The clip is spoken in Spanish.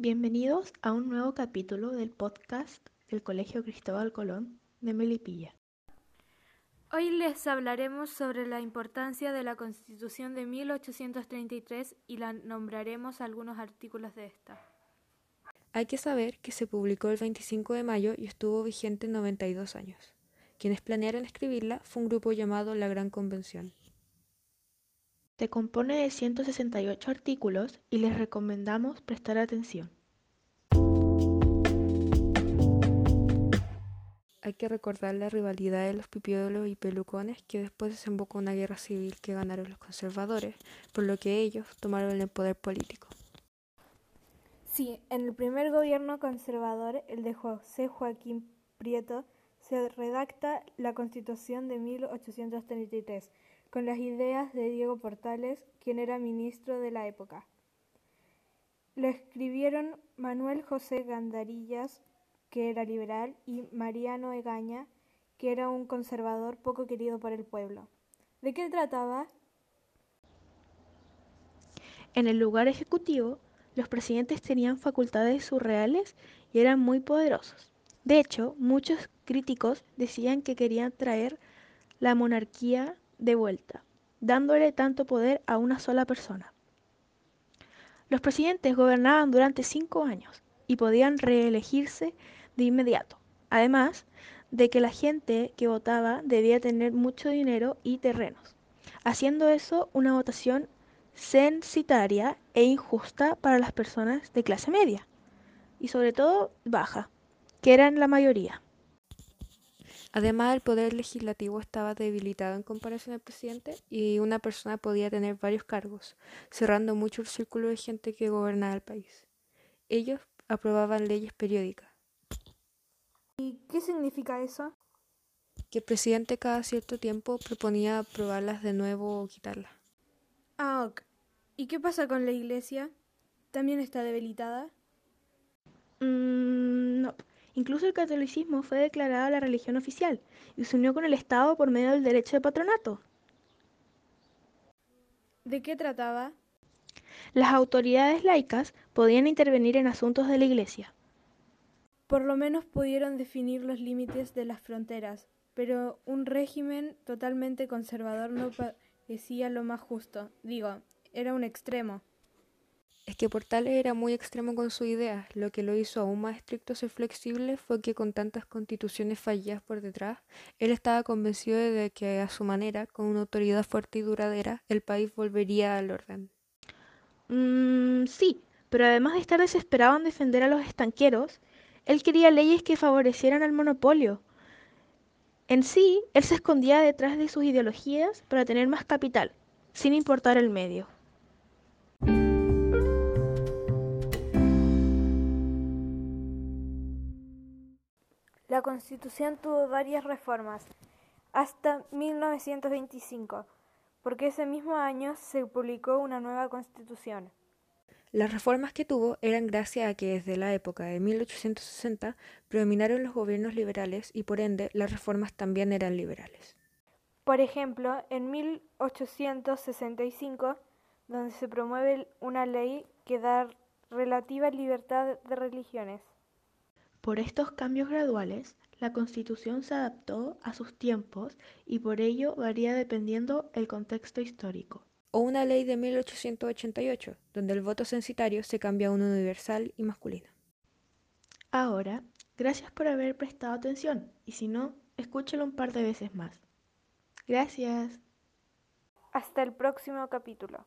Bienvenidos a un nuevo capítulo del podcast del Colegio Cristóbal Colón de Melipilla. Hoy les hablaremos sobre la importancia de la Constitución de 1833 y la nombraremos algunos artículos de esta. Hay que saber que se publicó el 25 de mayo y estuvo vigente 92 años. Quienes planearon escribirla fue un grupo llamado la Gran Convención. Se compone de 168 artículos y les recomendamos prestar atención. Hay que recordar la rivalidad de los pipiolos y pelucones que después desembocó una guerra civil que ganaron los conservadores, por lo que ellos tomaron el poder político. Sí, en el primer gobierno conservador, el de José Joaquín Prieto, se redacta la Constitución de 1833 con las ideas de Diego Portales, quien era ministro de la época. Lo escribieron Manuel José Gandarillas, que era liberal, y Mariano Egaña, que era un conservador poco querido por el pueblo. ¿De qué trataba? En el lugar ejecutivo, los presidentes tenían facultades surreales y eran muy poderosos. De hecho, muchos críticos decían que querían traer la monarquía de vuelta, dándole tanto poder a una sola persona. Los presidentes gobernaban durante cinco años y podían reelegirse de inmediato, además de que la gente que votaba debía tener mucho dinero y terrenos, haciendo eso una votación censitaria e injusta para las personas de clase media y sobre todo baja, que eran la mayoría. Además, el poder legislativo estaba debilitado en comparación al presidente y una persona podía tener varios cargos, cerrando mucho el círculo de gente que gobernaba el país. Ellos aprobaban leyes periódicas. ¿Y qué significa eso? Que el presidente cada cierto tiempo proponía aprobarlas de nuevo o quitarlas. Ah, ok. ¿Y qué pasa con la iglesia? ¿También está debilitada? Mm, no. Incluso el catolicismo fue declarada la religión oficial y se unió con el Estado por medio del derecho de patronato. ¿De qué trataba? Las autoridades laicas podían intervenir en asuntos de la Iglesia. Por lo menos pudieron definir los límites de las fronteras, pero un régimen totalmente conservador no parecía lo más justo. Digo, era un extremo. Es que Portales era muy extremo con su idea. Lo que lo hizo aún más estricto y flexible fue que con tantas constituciones fallidas por detrás, él estaba convencido de que a su manera, con una autoridad fuerte y duradera, el país volvería al orden. Mm, sí, pero además de estar desesperado en defender a los estanqueros, él quería leyes que favorecieran al monopolio. En sí, él se escondía detrás de sus ideologías para tener más capital, sin importar el medio. La Constitución tuvo varias reformas, hasta 1925, porque ese mismo año se publicó una nueva Constitución. Las reformas que tuvo eran gracias a que desde la época de 1860 predominaron los gobiernos liberales y por ende las reformas también eran liberales. Por ejemplo, en 1865, donde se promueve una ley que da relativa libertad de religiones. Por estos cambios graduales, la Constitución se adaptó a sus tiempos y por ello varía dependiendo el contexto histórico. O una ley de 1888, donde el voto censitario se cambia a uno universal y masculino. Ahora, gracias por haber prestado atención y si no, escúchelo un par de veces más. Gracias. Hasta el próximo capítulo.